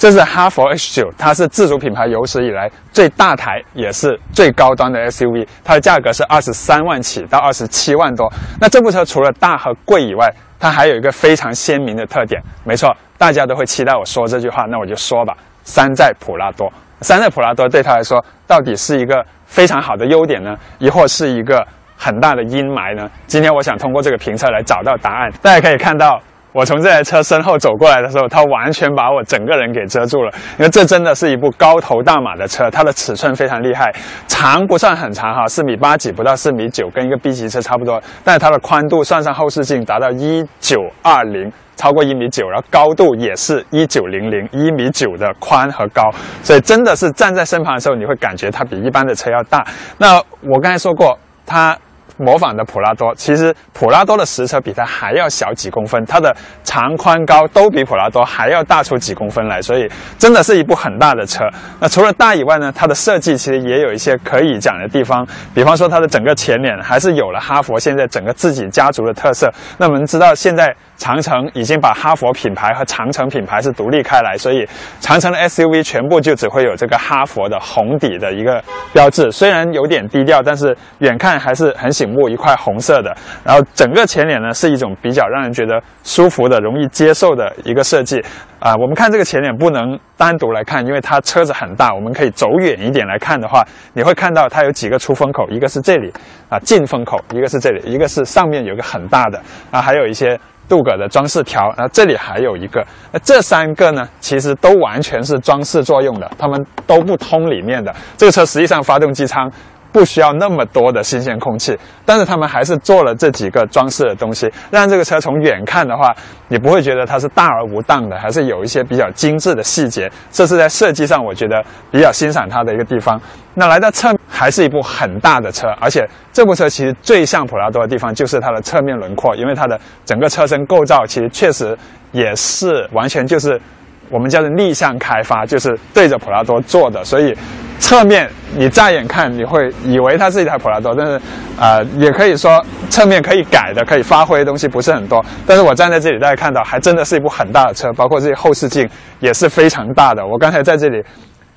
这是哈佛 H 9它是自主品牌有史以来最大台也是最高端的 SUV，它的价格是二十三万起到二十七万多。那这部车除了大和贵以外，它还有一个非常鲜明的特点，没错，大家都会期待我说这句话，那我就说吧，山寨普拉多。山寨普拉多对他来说，到底是一个非常好的优点呢，亦或是一个很大的阴霾呢？今天我想通过这个评测来找到答案。大家可以看到。我从这台车身后走过来的时候，它完全把我整个人给遮住了，因为这真的是一部高头大马的车，它的尺寸非常厉害，长不算很长哈，四米八几不到四米九，跟一个 B 级车差不多，但是它的宽度算上后视镜达到一九二零。超过一米九，然后高度也是一九零零一米九的宽和高，所以真的是站在身旁的时候，你会感觉它比一般的车要大。那我刚才说过，它。模仿的普拉多，其实普拉多的实车比它还要小几公分，它的长宽高都比普拉多还要大出几公分来，所以真的是一部很大的车。那除了大以外呢，它的设计其实也有一些可以讲的地方，比方说它的整个前脸还是有了哈佛现在整个自己家族的特色。那我们知道现在长城已经把哈佛品牌和长城品牌是独立开来，所以长城的 SUV 全部就只会有这个哈佛的红底的一个标志，虽然有点低调，但是远看还是很醒目，一块红色的。然后整个前脸呢是一种比较让人觉得舒服的、容易接受的一个设计啊、我们看这个前脸不能单独来看，因为它车子很大，我们可以走远一点来看的话，你会看到它有几个出风口，一个是这里啊进风口，一个是这里，一个是上面有个很大的啊，还有一些。镀铬的装饰条，然后这里还有一个，那这三个呢，其实都完全是装饰作用的，它们都不通里面的。这个车实际上发动机舱不需要那么多的新鲜空气，但是他们还是做了这几个装饰的东西，让这个车从远看的话，你不会觉得它是大而无当的，还是有一些比较精致的细节。这是在设计上我觉得比较欣赏它的一个地方。那来到侧，还是一部很大的车，而且这部车其实最像普拉多的地方就是它的侧面轮廓，因为它的整个车身构造其实确实也是完全就是我们叫做逆向开发，就是对着普拉多做的，所以侧面你乍眼看你会以为它是一台普拉多，但是啊、呃也可以说侧面可以改的、可以发挥的东西不是很多。但是我站在这里，大家看到还真的是一部很大的车，包括这些后视镜也是非常大的。我刚才在这里。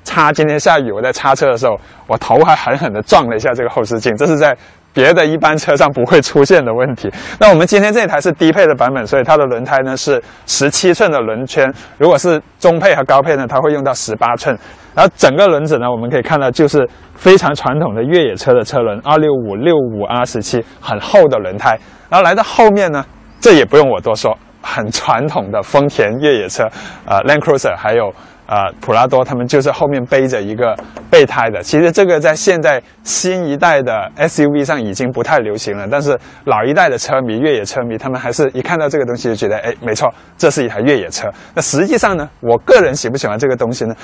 擦，今天下雨，我在擦车的时候，我头还狠狠地撞了一下这个后视镜，这是在别的一般车上不会出现的问题。那我们今天这台是低配的版本，所以它的轮胎呢是十七寸的轮圈，如果是中配和高配呢，它会用到十八寸。然后整个轮子呢，我们可以看到就是非常传统的越野车的车轮，二六五六五 R 十七，很厚的轮胎。然后来到后面呢，这也不用我多说，很传统的丰田越野车，呃，Land Cruiser 还有。呃，普拉多他们就是后面背着一个备胎的。其实这个在现在新一代的 SUV 上已经不太流行了，但是老一代的车迷、越野车迷，他们还是一看到这个东西就觉得，哎，没错，这是一台越野车。那实际上呢，我个人喜不喜欢这个东西呢？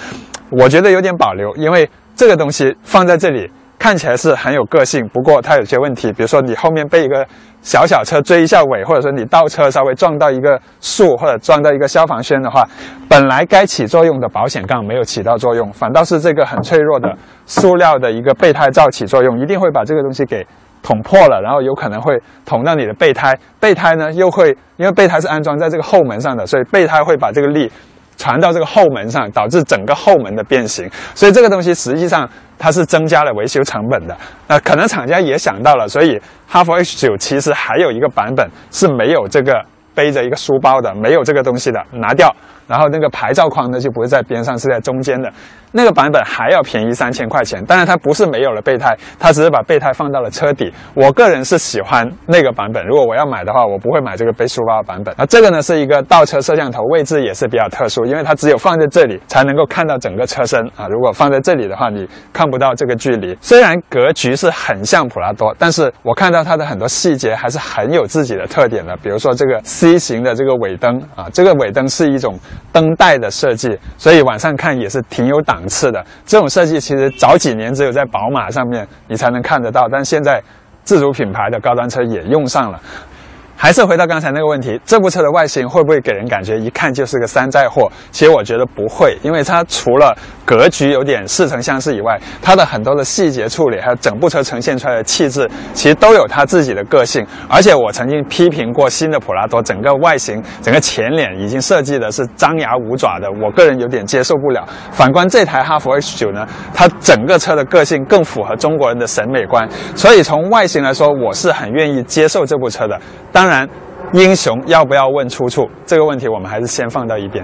我觉得有点保留，因为这个东西放在这里。看起来是很有个性，不过它有些问题，比如说你后面背一个小小车追一下尾，或者说你倒车稍微撞到一个树或者撞到一个消防栓的话，本来该起作用的保险杠没有起到作用，反倒是这个很脆弱的塑料的一个备胎罩起作用，一定会把这个东西给捅破了，然后有可能会捅到你的备胎，备胎呢又会因为备胎是安装在这个后门上的，所以备胎会把这个力。传到这个后门上，导致整个后门的变形，所以这个东西实际上它是增加了维修成本的。那可能厂家也想到了，所以哈佛 H 九其实还有一个版本是没有这个背着一个书包的，没有这个东西的，拿掉。然后那个牌照框呢就不是在边上，是在中间的。那个版本还要便宜三千块钱，当然它不是没有了备胎，它只是把备胎放到了车底。我个人是喜欢那个版本，如果我要买的话，我不会买这个背书包版本。啊，这个呢是一个倒车摄像头，位置也是比较特殊，因为它只有放在这里才能够看到整个车身啊。如果放在这里的话，你看不到这个距离。虽然格局是很像普拉多，但是我看到它的很多细节还是很有自己的特点的，比如说这个 C 型的这个尾灯啊，这个尾灯是一种灯带的设计，所以晚上看也是挺有档次的。这种设计其实早几年只有在宝马上面你才能看得到，但现在自主品牌的高端车也用上了。还是回到刚才那个问题，这部车的外形会不会给人感觉一看就是个山寨货？其实我觉得不会，因为它除了格局有点似曾相识以外，它的很多的细节处理，还有整部车呈现出来的气质，其实都有它自己的个性。而且我曾经批评过新的普拉多，整个外形、整个前脸已经设计的是张牙舞爪的，我个人有点接受不了。反观这台哈弗 H 九呢，它整个车的个性更符合中国人的审美观，所以从外形来说，我是很愿意接受这部车的。当然，当然英雄要不要问出处这个问题，我们还是先放到一边。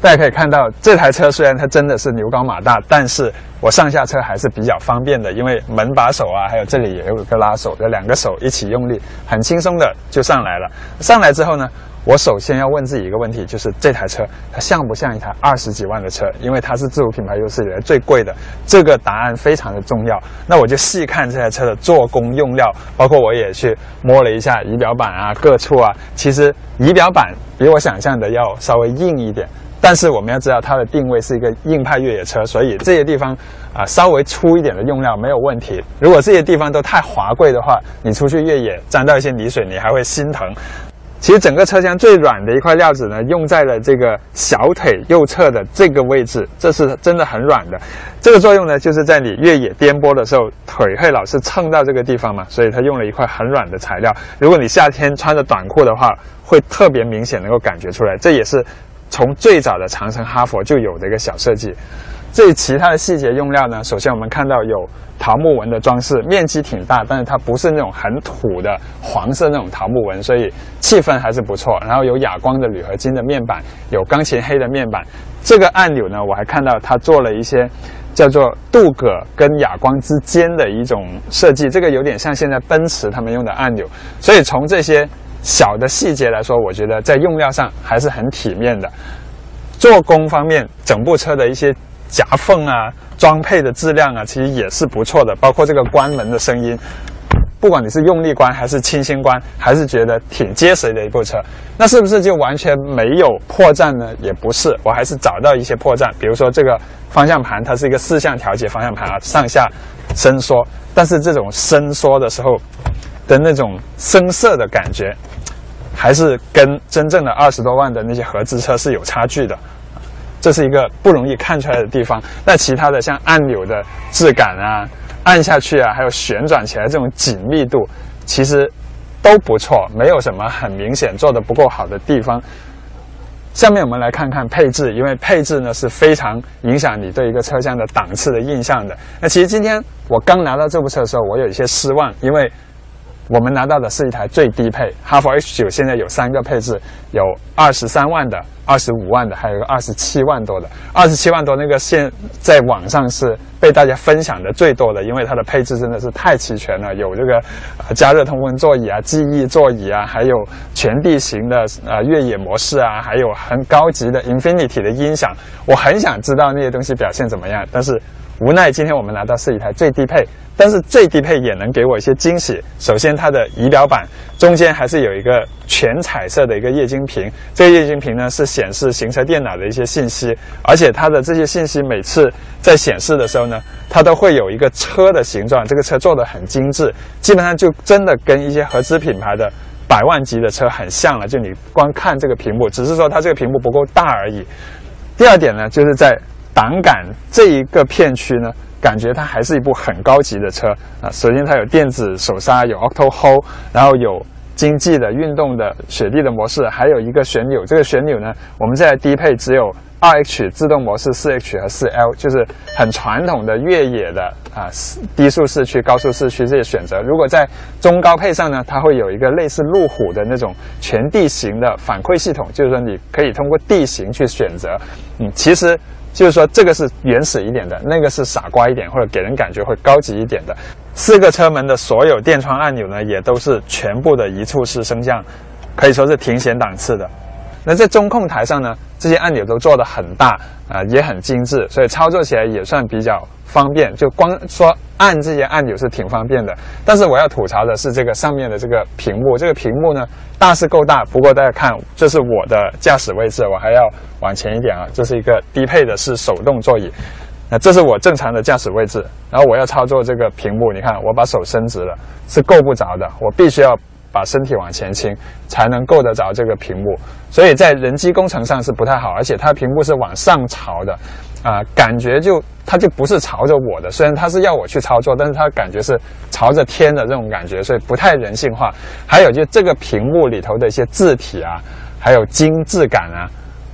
大家可以看到，这台车虽然它真的是牛高马大，但是我上下车还是比较方便的，因为门把手啊，还有这里也有一个拉手，这两个手一起用力，很轻松的就上来了。上来之后呢，我首先要问自己一个问题，就是这台车它像不像一台二十几万的车？因为它是自主品牌有史以来最贵的，这个答案非常的重要。那我就细看这台车的做工用料，包括我也去摸了一下仪表板啊，各处啊，其实仪表板比我想象的要稍微硬一点。但是我们要知道，它的定位是一个硬派越野车，所以这些地方啊稍微粗一点的用料没有问题。如果这些地方都太华贵的话，你出去越野沾到一些泥水，你还会心疼。其实整个车厢最软的一块料子呢，用在了这个小腿右侧的这个位置，这是真的很软的。这个作用呢，就是在你越野颠簸的时候，腿会老是蹭到这个地方嘛，所以它用了一块很软的材料。如果你夏天穿着短裤的话，会特别明显能够感觉出来。这也是。从最早的长城哈佛就有的一个小设计，至于其他的细节用料呢？首先我们看到有桃木纹的装饰，面积挺大，但是它不是那种很土的黄色那种桃木纹，所以气氛还是不错。然后有哑光的铝合金的面板，有钢琴黑的面板。这个按钮呢，我还看到它做了一些叫做镀铬跟哑光之间的一种设计，这个有点像现在奔驰他们用的按钮。所以从这些。小的细节来说，我觉得在用料上还是很体面的。做工方面，整部车的一些夹缝啊、装配的质量啊，其实也是不错的。包括这个关门的声音，不管你是用力关还是轻轻关，还是觉得挺结实的一部车。那是不是就完全没有破绽呢？也不是，我还是找到一些破绽。比如说这个方向盘，它是一个四向调节方向盘啊，上下伸缩。但是这种伸缩的时候的那种生涩的感觉。还是跟真正的二十多万的那些合资车是有差距的，这是一个不容易看出来的地方。那其他的像按钮的质感啊，按下去啊，还有旋转起来这种紧密度，其实都不错，没有什么很明显做的不够好的地方。下面我们来看看配置，因为配置呢是非常影响你对一个车厢的档次的印象的。那其实今天我刚拿到这部车的时候，我有一些失望，因为。我们拿到的是一台最低配哈弗 H 九，现在有三个配置，有二十三万的、二十五万的，还有个二十七万多的。二十七万多那个现在网上是被大家分享的最多的，因为它的配置真的是太齐全了，有这个加热通风座椅啊、记忆座椅啊，还有全地形的呃越野模式啊，还有很高级的 Infinity 的音响。我很想知道那些东西表现怎么样，但是。无奈，今天我们拿到是一台最低配，但是最低配也能给我一些惊喜。首先，它的仪表板中间还是有一个全彩色的一个液晶屏，这个液晶屏呢是显示行车电脑的一些信息，而且它的这些信息每次在显示的时候呢，它都会有一个车的形状，这个车做的很精致，基本上就真的跟一些合资品牌的百万级的车很像了。就你光看这个屏幕，只是说它这个屏幕不够大而已。第二点呢，就是在档杆这一个片区呢，感觉它还是一部很高级的车啊。首先它有电子手刹，有 Auto Hold，然后有经济的运动的雪地的模式，还有一个旋钮。这个旋钮呢，我们在低配只有二 H 自动模式、四 H 和四 L，就是很传统的越野的啊低速市区、高速市区这些选择。如果在中高配上呢，它会有一个类似路虎的那种全地形的反馈系统，就是说你可以通过地形去选择。嗯，其实。就是说，这个是原始一点的，那个是傻瓜一点，或者给人感觉会高级一点的。四个车门的所有电窗按钮呢，也都是全部的一处式升降，可以说是挺显档次的。那在中控台上呢，这些按钮都做的很大啊，也很精致，所以操作起来也算比较。方便就光说按这些按钮是挺方便的，但是我要吐槽的是这个上面的这个屏幕，这个屏幕呢大是够大，不过大家看这是我的驾驶位置，我还要往前一点啊，这是一个低配的是手动座椅，那这是我正常的驾驶位置，然后我要操作这个屏幕，你看我把手伸直了是够不着的，我必须要把身体往前倾，才能够得着这个屏幕。所以在人机工程上是不太好，而且它屏幕是往上朝的，啊，感觉就它就不是朝着我的。虽然它是要我去操作，但是它感觉是朝着天的这种感觉，所以不太人性化。还有就这个屏幕里头的一些字体啊，还有精致感啊，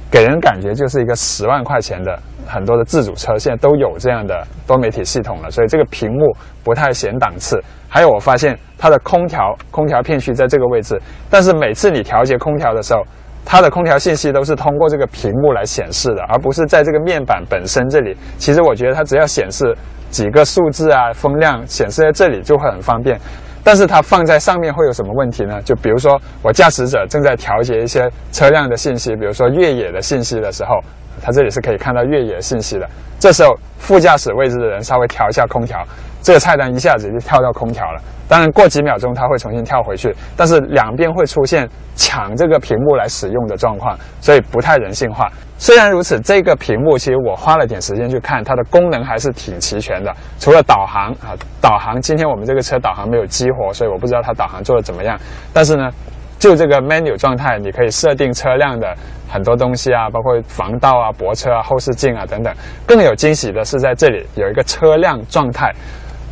给人感觉就是一个十万块钱的很多的自主车现在都有这样的多媒体系统了，所以这个屏幕不太显档次。还有我发现它的空调空调片区在这个位置，但是每次你调节空调的时候。它的空调信息都是通过这个屏幕来显示的，而不是在这个面板本身这里。其实我觉得它只要显示几个数字啊，风量显示在这里就会很方便。但是它放在上面会有什么问题呢？就比如说我驾驶者正在调节一些车辆的信息，比如说越野的信息的时候，它这里是可以看到越野信息的。这时候副驾驶位置的人稍微调一下空调。这个菜单一下子就跳到空调了，当然过几秒钟它会重新跳回去，但是两边会出现抢这个屏幕来使用的状况，所以不太人性化。虽然如此，这个屏幕其实我花了点时间去看，它的功能还是挺齐全的。除了导航啊，导航今天我们这个车导航没有激活，所以我不知道它导航做的怎么样。但是呢，就这个 menu 状态，你可以设定车辆的很多东西啊，包括防盗啊、泊车啊、后视镜啊等等。更有惊喜的是，在这里有一个车辆状态。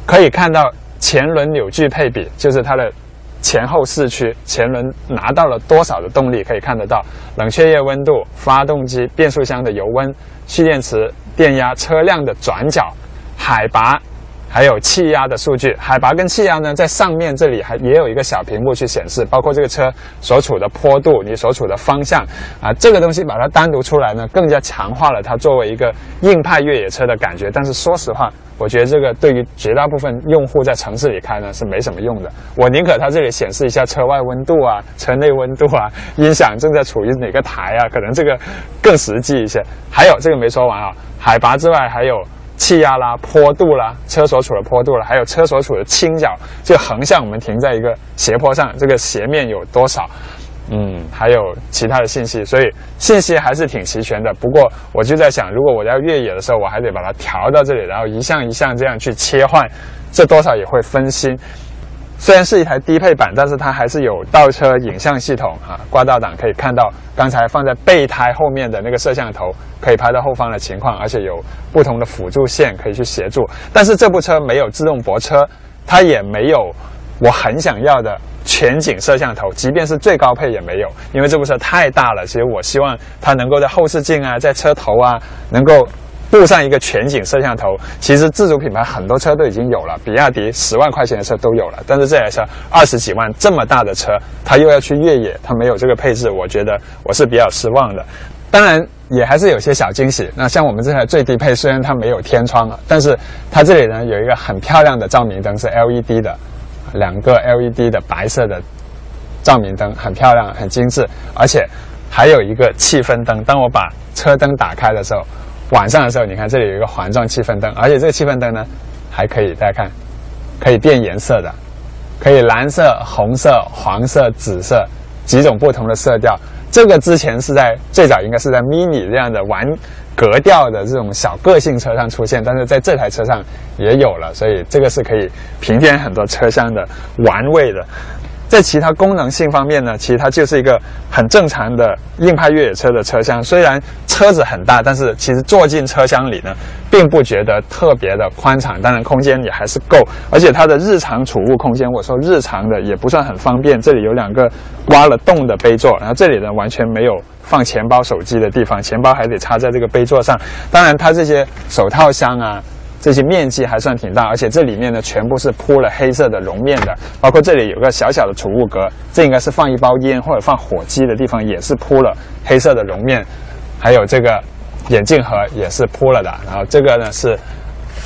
可以看到前轮扭矩配比，就是它的前后四驱，前轮拿到了多少的动力，可以看得到冷却液温度、发动机、变速箱的油温、蓄电池电压、车辆的转角、海拔。还有气压的数据，海拔跟气压呢，在上面这里还也有一个小屏幕去显示，包括这个车所处的坡度，你所处的方向啊，这个东西把它单独出来呢，更加强化了它作为一个硬派越野车的感觉。但是说实话，我觉得这个对于绝大部分用户在城市里开呢是没什么用的。我宁可它这里显示一下车外温度啊、车内温度啊、音响正在处于哪个台啊，可能这个更实际一些。还有这个没说完啊，海拔之外还有。气压啦、坡度啦、车所处的坡度啦，还有车所处的倾角，就横向我们停在一个斜坡上，这个斜面有多少？嗯，还有其他的信息，所以信息还是挺齐全的。不过我就在想，如果我要越野的时候，我还得把它调到这里，然后一项一项这样去切换，这多少也会分心。虽然是一台低配版，但是它还是有倒车影像系统啊，挂倒档可以看到刚才放在备胎后面的那个摄像头，可以拍到后方的情况，而且有不同的辅助线可以去协助。但是这部车没有自动泊车，它也没有我很想要的全景摄像头，即便是最高配也没有，因为这部车太大了。其实我希望它能够在后视镜啊，在车头啊，能够。布上一个全景摄像头，其实自主品牌很多车都已经有了，比亚迪十万块钱的车都有了，但是这台车二十几万这么大的车，它又要去越野，它没有这个配置，我觉得我是比较失望的。当然也还是有些小惊喜，那像我们这台最低配，虽然它没有天窗了，但是它这里呢有一个很漂亮的照明灯，是 LED 的，两个 LED 的白色的照明灯，很漂亮，很精致，而且还有一个气氛灯，当我把车灯打开的时候。晚上的时候，你看这里有一个环状气氛灯，而且这个气氛灯呢，还可以大家看，可以变颜色的，可以蓝色、红色、黄色、紫色几种不同的色调。这个之前是在最早应该是在 Mini 这样的玩格调的这种小个性车上出现，但是在这台车上也有了，所以这个是可以平添很多车厢的玩味的。在其他功能性方面呢，其实它就是一个很正常的硬派越野车的车厢。虽然车子很大，但是其实坐进车厢里呢，并不觉得特别的宽敞。当然，空间也还是够。而且它的日常储物空间，我说日常的也不算很方便。这里有两个挖了洞的杯座，然后这里呢完全没有放钱包、手机的地方，钱包还得插在这个杯座上。当然，它这些手套箱啊。这些面积还算挺大，而且这里面呢全部是铺了黑色的绒面的，包括这里有个小小的储物格，这应该是放一包烟或者放火机的地方，也是铺了黑色的绒面，还有这个眼镜盒也是铺了的，然后这个呢是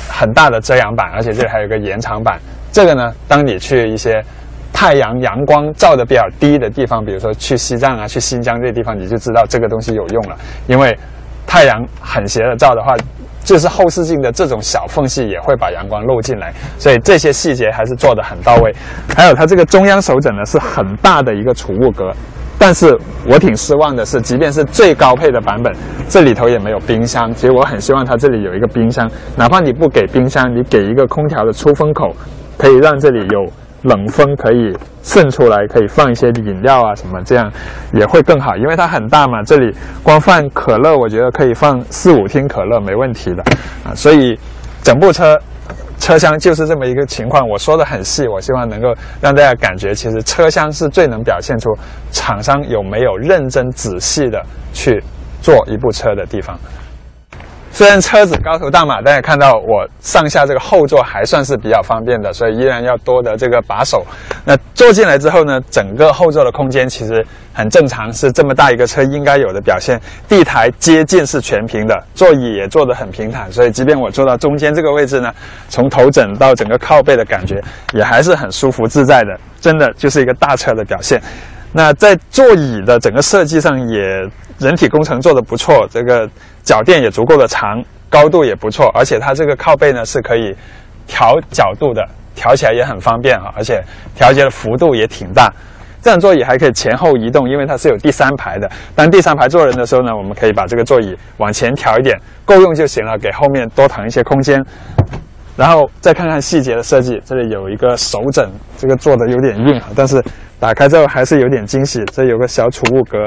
很大的遮阳板，而且这里还有个延长板。这个呢，当你去一些太阳阳光照的比较低的地方，比如说去西藏啊、去新疆这些地方，你就知道这个东西有用了，因为太阳很斜的照的话。就是后视镜的这种小缝隙也会把阳光漏进来，所以这些细节还是做的很到位。还有它这个中央手枕呢是很大的一个储物格，但是我挺失望的是，即便是最高配的版本，这里头也没有冰箱。其实我很希望它这里有一个冰箱，哪怕你不给冰箱，你给一个空调的出风口，可以让这里有冷风可以渗出来，可以放一些饮料啊什么，这样也会更好，因为它很大嘛。这里光放可乐，我觉得可以放四五听可乐没问题的啊。所以整部车车厢就是这么一个情况。我说的很细，我希望能够让大家感觉，其实车厢是最能表现出厂商有没有认真仔细的去做一部车的地方。虽然车子高头大马，大家看到我上下这个后座还算是比较方便的，所以依然要多的这个把手。那坐进来之后呢，整个后座的空间其实很正常，是这么大一个车应该有的表现。地台接近是全平的，座椅也坐得很平坦，所以即便我坐到中间这个位置呢，从头枕到整个靠背的感觉也还是很舒服自在的，真的就是一个大车的表现。那在座椅的整个设计上也人体工程做得不错，这个。脚垫也足够的长，高度也不错，而且它这个靠背呢是可以调角度的，调起来也很方便啊，而且调节的幅度也挺大。这样座椅还可以前后移动，因为它是有第三排的。当第三排坐人的时候呢，我们可以把这个座椅往前调一点，够用就行了，给后面多腾一些空间。然后再看看细节的设计，这里有一个手枕，这个做的有点硬啊，但是打开之后还是有点惊喜。这有个小储物格。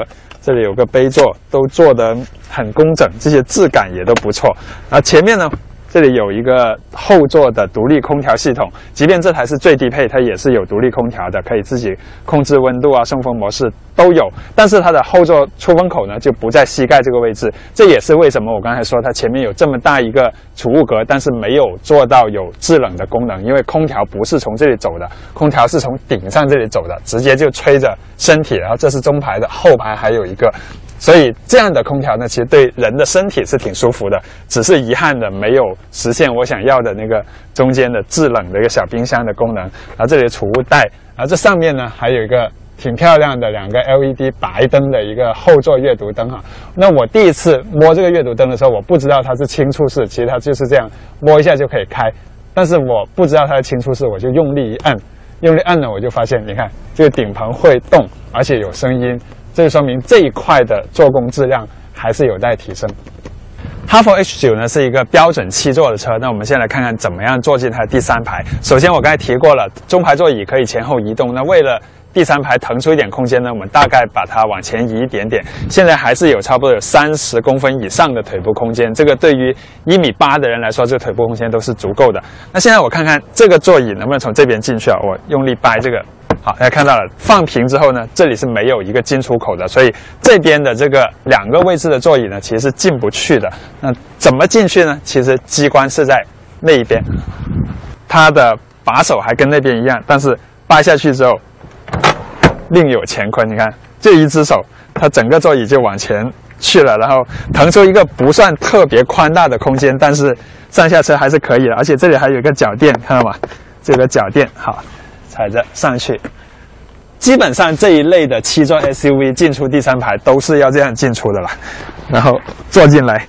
这里有个杯座，都做得很工整，这些质感也都不错。啊，前面呢？这里有一个后座的独立空调系统，即便这台是最低配，它也是有独立空调的，可以自己控制温度啊，送风模式都有。但是它的后座出风口呢，就不在膝盖这个位置，这也是为什么我刚才说它前面有这么大一个储物格，但是没有做到有制冷的功能，因为空调不是从这里走的，空调是从顶上这里走的，直接就吹着身体。然后这是中排的，后排还有一个。所以这样的空调呢，其实对人的身体是挺舒服的，只是遗憾的没有实现我想要的那个中间的制冷的一个小冰箱的功能。然后这里储物袋，然后这上面呢还有一个挺漂亮的两个 LED 白灯的一个后座阅读灯哈。那我第一次摸这个阅读灯的时候，我不知道它是轻触式，其实它就是这样摸一下就可以开。但是我不知道它是轻触式，我就用力一按，用力按呢，我就发现，你看这个顶棚会动，而且有声音。这就说明这一块的做工质量还是有待提升。哈弗 H 九呢是一个标准七座的车，那我们先来看看怎么样坐进它的第三排。首先我刚才提过了，中排座椅可以前后移动。那为了第三排腾出一点空间呢，我们大概把它往前移一点点。现在还是有差不多有三十公分以上的腿部空间，这个对于一米八的人来说，这个腿部空间都是足够的。那现在我看看这个座椅能不能从这边进去啊？我用力掰这个。好，大家看到了，放平之后呢，这里是没有一个进出口的，所以这边的这个两个位置的座椅呢，其实是进不去的。那怎么进去呢？其实机关是在那一边，它的把手还跟那边一样，但是掰下去之后另有乾坤。你看，就一只手，它整个座椅就往前去了，然后腾出一个不算特别宽大的空间，但是上下车还是可以的。而且这里还有一个脚垫，看到吗？这个脚垫，好，踩着上去。基本上这一类的七座 SUV 进出第三排都是要这样进出的了，然后坐进来，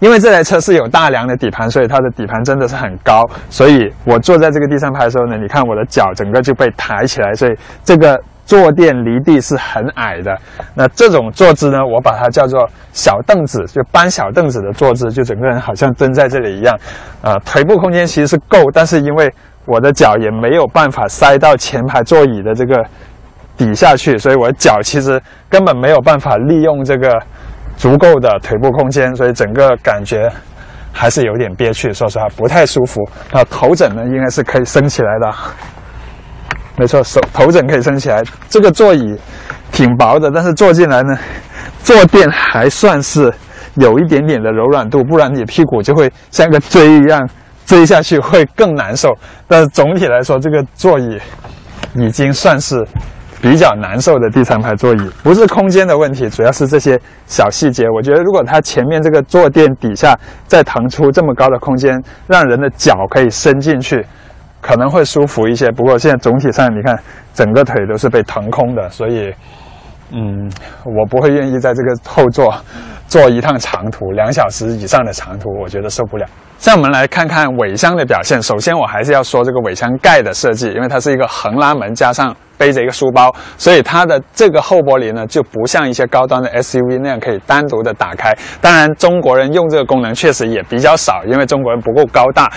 因为这台车是有大梁的底盘，所以它的底盘真的是很高，所以我坐在这个第三排的时候呢，你看我的脚整个就被抬起来，所以这个坐垫离地是很矮的。那这种坐姿呢，我把它叫做小凳子，就搬小凳子的坐姿，就整个人好像蹲在这里一样，呃，腿部空间其实是够，但是因为我的脚也没有办法塞到前排座椅的这个。底下去，所以我的脚其实根本没有办法利用这个足够的腿部空间，所以整个感觉还是有点憋屈，说实话不太舒服。那头枕呢，应该是可以升起来的，没错，手头枕可以升起来。这个座椅挺薄的，但是坐进来呢，坐垫还算是有一点点的柔软度，不然你屁股就会像个锥一样锥下去，会更难受。但是总体来说，这个座椅已经算是。比较难受的第三排座椅，不是空间的问题，主要是这些小细节。我觉得如果它前面这个坐垫底下再腾出这么高的空间，让人的脚可以伸进去，可能会舒服一些。不过现在总体上你看，整个腿都是被腾空的，所以，嗯，我不会愿意在这个后座坐一趟长途，两小时以上的长途，我觉得受不了。现在我们来看看尾箱的表现。首先，我还是要说这个尾箱盖的设计，因为它是一个横拉门加上背着一个书包，所以它的这个后玻璃呢就不像一些高端的 SUV 那样可以单独的打开。当然，中国人用这个功能确实也比较少，因为中国人不够高大。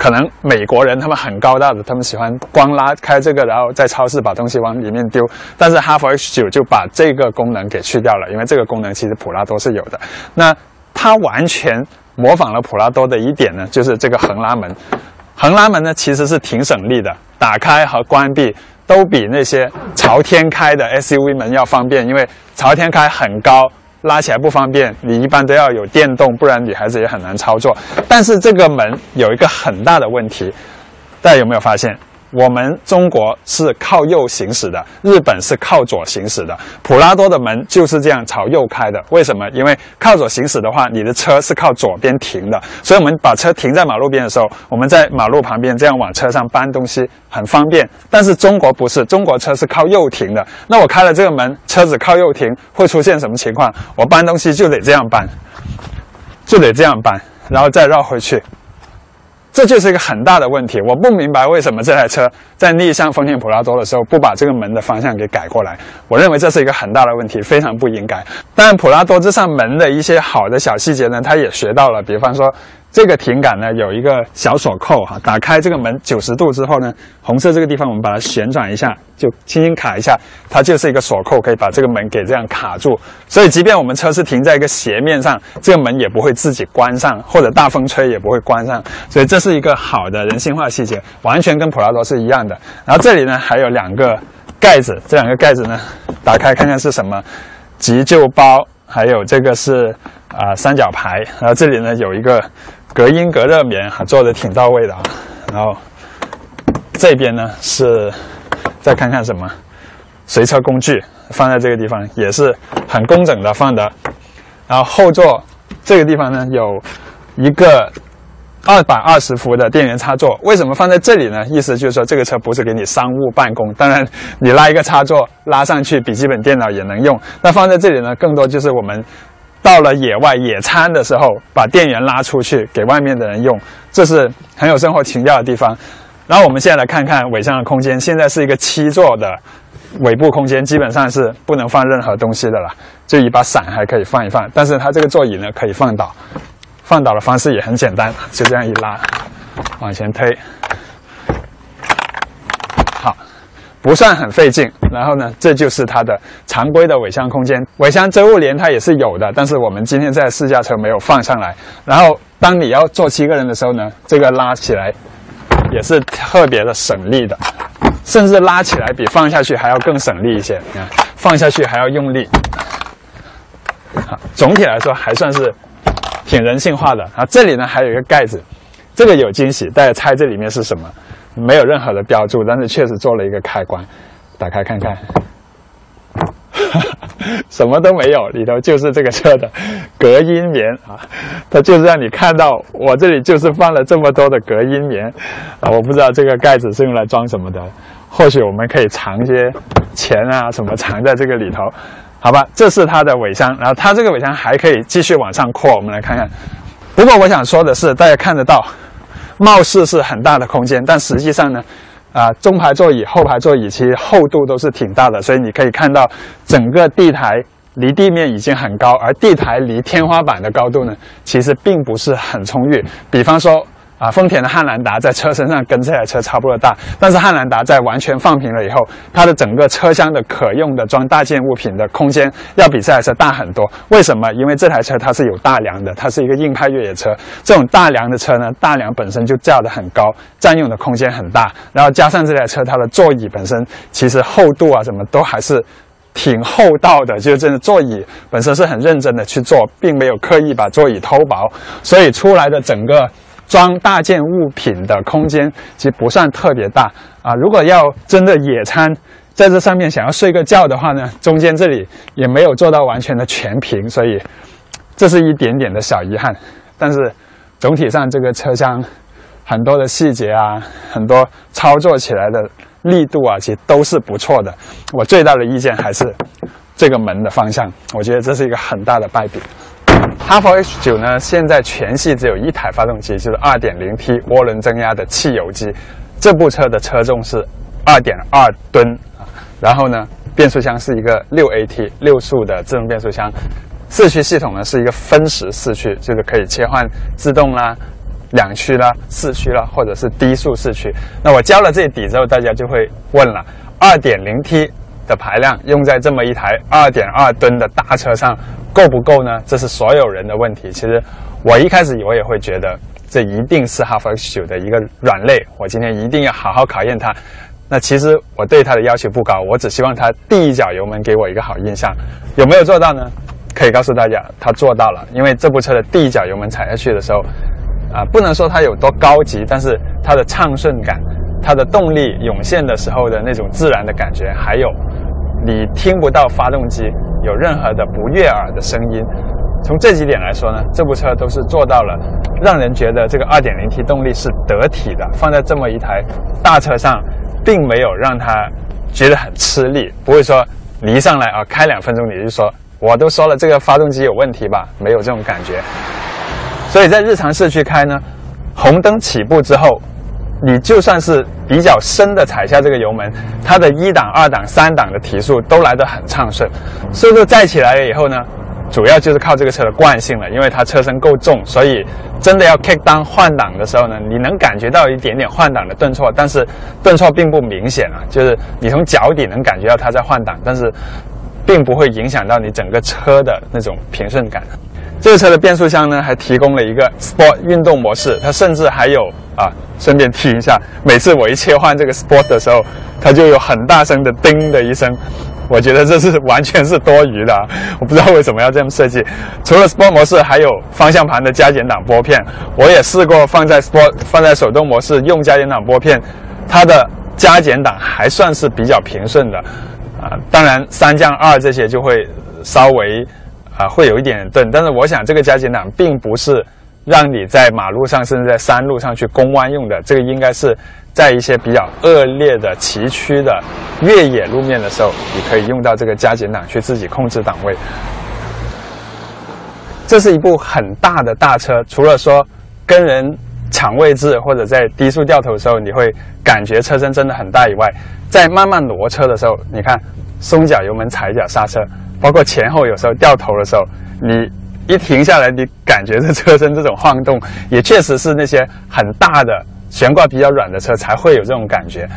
可能美国人他们很高大的，他们喜欢光拉开这个，然后在超市把东西往里面丢。但是哈弗 H 九就把这个功能给去掉了，因为这个功能其实普拉多是有的。那它完全模仿了普拉多的一点呢，就是这个横拉门。横拉门呢其实是挺省力的，打开和关闭都比那些朝天开的 SUV 门要方便，因为朝天开很高。拉起来不方便，你一般都要有电动，不然女孩子也很难操作。但是这个门有一个很大的问题，大家有没有发现？我们中国是靠右行驶的，日本是靠左行驶的。普拉多的门就是这样朝右开的。为什么？因为靠左行驶的话，你的车是靠左边停的，所以我们把车停在马路边的时候，我们在马路旁边这样往车上搬东西很方便。但是中国不是，中国车是靠右停的。那我开了这个门，车子靠右停会出现什么情况？我搬东西就得这样搬，就得这样搬，然后再绕回去。这就是一个很大的问题，我不明白为什么这台车在逆向丰田普拉多的时候不把这个门的方向给改过来。我认为这是一个很大的问题，非常不应该。但，普拉多这扇门的一些好的小细节呢，他也学到了，比方说。这个停杆呢有一个小锁扣哈，打开这个门九十度之后呢，红色这个地方我们把它旋转一下，就轻轻卡一下，它就是一个锁扣，可以把这个门给这样卡住。所以即便我们车是停在一个斜面上，这个门也不会自己关上，或者大风吹也不会关上。所以这是一个好的人性化细节，完全跟普拉多是一样的。然后这里呢还有两个盖子，这两个盖子呢打开看看是什么，急救包，还有这个是啊三角牌，然后这里呢有一个。隔音隔热棉还做的挺到位的啊，然后这边呢是再看看什么随车工具放在这个地方也是很工整的放的，然后后座这个地方呢有一个二百二十伏的电源插座，为什么放在这里呢？意思就是说这个车不是给你商务办公，当然你拉一个插座拉上去笔记本电脑也能用，那放在这里呢更多就是我们。到了野外野餐的时候，把电源拉出去给外面的人用，这是很有生活情调的地方。然后我们现在来看看尾箱的空间，现在是一个七座的尾部空间，基本上是不能放任何东西的了，就一把伞还可以放一放。但是它这个座椅呢可以放倒，放倒的方式也很简单，就这样一拉，往前推。不算很费劲，然后呢，这就是它的常规的尾箱空间。尾箱遮物帘它也是有的，但是我们今天在试驾车没有放上来。然后当你要坐七个人的时候呢，这个拉起来也是特别的省力的，甚至拉起来比放下去还要更省力一些。你看，放下去还要用力。好，总体来说还算是挺人性化的。啊，这里呢还有一个盖子，这个有惊喜，大家猜这里面是什么？没有任何的标注，但是确实做了一个开关，打开看看，什么都没有，里头就是这个车的隔音棉啊，它就是让你看到我这里就是放了这么多的隔音棉啊，我不知道这个盖子是用来装什么的，或许我们可以藏些钱啊什么藏在这个里头，好吧，这是它的尾箱，然后它这个尾箱还可以继续往上扩，我们来看看。不过我想说的是，大家看得到。貌似是很大的空间，但实际上呢，啊，中排座椅、后排座椅其实厚度都是挺大的，所以你可以看到整个地台离地面已经很高，而地台离天花板的高度呢，其实并不是很充裕。比方说。啊，丰田的汉兰达在车身上跟这台车差不多大，但是汉兰达在完全放平了以后，它的整个车厢的可用的装大件物品的空间要比这台车大很多。为什么？因为这台车它是有大梁的，它是一个硬派越野车。这种大梁的车呢，大梁本身就架得很高，占用的空间很大。然后加上这台车它的座椅本身其实厚度啊什么都还是挺厚道的，就是真的座椅本身是很认真的去做，并没有刻意把座椅偷薄，所以出来的整个。装大件物品的空间其实不算特别大啊。如果要真的野餐，在这上面想要睡个觉的话呢，中间这里也没有做到完全的全平，所以这是一点点的小遗憾。但是总体上这个车厢很多的细节啊，很多操作起来的力度啊，其实都是不错的。我最大的意见还是这个门的方向，我觉得这是一个很大的败笔。哈弗 H 九呢，现在全系只有一台发动机，就是 2.0T 涡轮增压的汽油机。这部车的车重是2.2吨啊，然后呢，变速箱是一个 6AT 六速的自动变速箱，四驱系统呢是一个分时四驱，就是可以切换自动啦、两驱啦、四驱啦，或者是低速四驱。那我交了这底之后，大家就会问了：2.0T 的排量用在这么一台2.2吨的大车上够不够呢？这是所有人的问题。其实我一开始我也会觉得，这一定是哈弗 H 九的一个软肋。我今天一定要好好考验它。那其实我对它的要求不高，我只希望它第一脚油门给我一个好印象。有没有做到呢？可以告诉大家，它做到了。因为这部车的第一脚油门踩下去的时候，啊，不能说它有多高级，但是它的畅顺感，它的动力涌现的时候的那种自然的感觉，还有你听不到发动机有任何的不悦耳的声音。从这几点来说呢，这部车都是做到了，让人觉得这个 2.0T 动力是得体的，放在这么一台大车上。并没有让他觉得很吃力，不会说你一上来啊开两分钟你就说我都说了这个发动机有问题吧，没有这种感觉。所以在日常市区开呢，红灯起步之后，你就算是比较深的踩下这个油门，它的一档、二档、三档的提速都来得很畅顺，速度再起来了以后呢。主要就是靠这个车的惯性了，因为它车身够重，所以真的要 kick down 换挡的时候呢，你能感觉到一点点换挡的顿挫，但是顿挫并不明显啊，就是你从脚底能感觉到它在换挡，但是并不会影响到你整个车的那种平顺感。这个车的变速箱呢，还提供了一个 Sport 运动模式，它甚至还有啊，顺便提一下，每次我一切换这个 Sport 的时候，它就有很大声的叮的一声。我觉得这是完全是多余的，我不知道为什么要这样设计。除了 Sport 模式，还有方向盘的加减档拨片。我也试过放在 Sport 放在手动模式用加减档拨片，它的加减档还算是比较平顺的。啊，当然三降二这些就会稍微啊会有一点顿，但是我想这个加减档并不是让你在马路上甚至在山路上去攻弯用的，这个应该是。在一些比较恶劣的崎岖的越野路面的时候，你可以用到这个加减档去自己控制档位。这是一部很大的大车，除了说跟人抢位置或者在低速掉头的时候，你会感觉车身真的很大以外，在慢慢挪车的时候，你看松脚油门踩脚刹车，包括前后有时候掉头的时候，你一停下来，你感觉这车身这种晃动，也确实是那些很大的。悬挂比较软的车才会有这种感觉，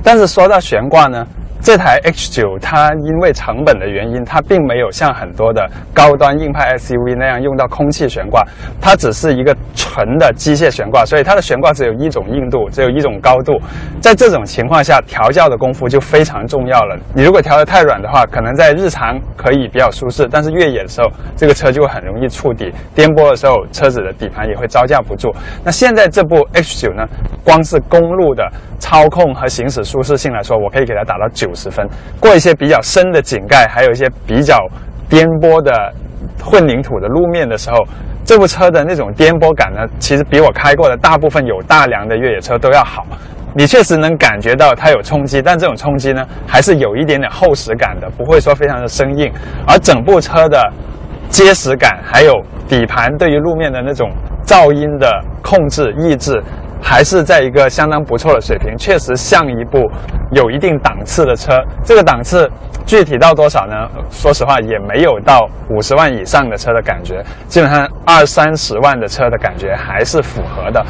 但是说到悬挂呢？这台 H9 它因为成本的原因，它并没有像很多的高端硬派 SUV 那样用到空气悬挂，它只是一个纯的机械悬挂，所以它的悬挂只有一种硬度，只有一种高度。在这种情况下，调教的功夫就非常重要了。你如果调得太软的话，可能在日常可以比较舒适，但是越野的时候，这个车就会很容易触底，颠簸的时候，车子的底盘也会招架不住。那现在这部 H9 呢，光是公路的操控和行驶舒适性来说，我可以给它打到九九。十分过一些比较深的井盖，还有一些比较颠簸的混凝土的路面的时候，这部车的那种颠簸感呢，其实比我开过的大部分有大梁的越野车都要好。你确实能感觉到它有冲击，但这种冲击呢，还是有一点点厚实感的，不会说非常的生硬。而整部车的结实感，还有底盘对于路面的那种噪音的控制抑制。还是在一个相当不错的水平，确实像一部有一定档次的车。这个档次具体到多少呢？说实话，也没有到五十万以上的车的感觉，基本上二三十万的车的感觉还是符合的。